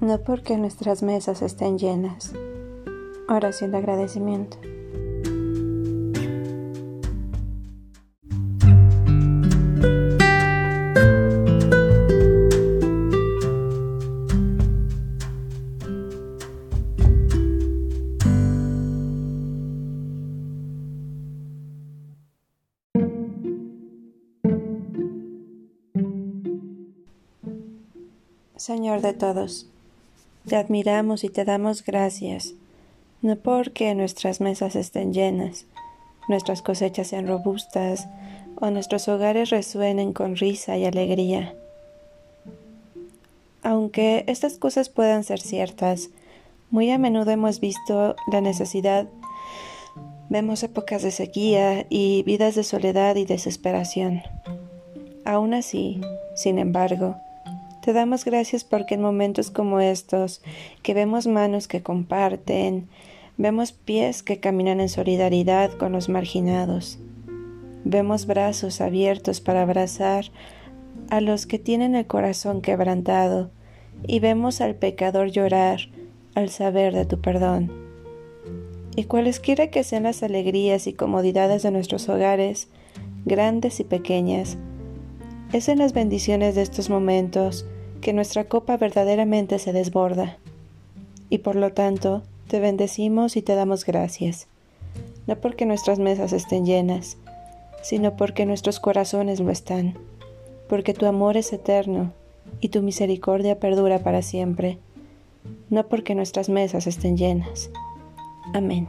No porque nuestras mesas estén llenas. Oración de agradecimiento. Señor de todos, te admiramos y te damos gracias, no porque nuestras mesas estén llenas, nuestras cosechas sean robustas o nuestros hogares resuenen con risa y alegría. Aunque estas cosas puedan ser ciertas, muy a menudo hemos visto la necesidad, vemos épocas de sequía y vidas de soledad y desesperación. Aún así, sin embargo, te damos gracias porque en momentos como estos, que vemos manos que comparten, vemos pies que caminan en solidaridad con los marginados, vemos brazos abiertos para abrazar a los que tienen el corazón quebrantado, y vemos al pecador llorar al saber de tu perdón. Y cualesquiera que sean las alegrías y comodidades de nuestros hogares, grandes y pequeñas, es en las bendiciones de estos momentos que nuestra copa verdaderamente se desborda. Y por lo tanto, te bendecimos y te damos gracias, no porque nuestras mesas estén llenas, sino porque nuestros corazones lo están, porque tu amor es eterno y tu misericordia perdura para siempre, no porque nuestras mesas estén llenas. Amén.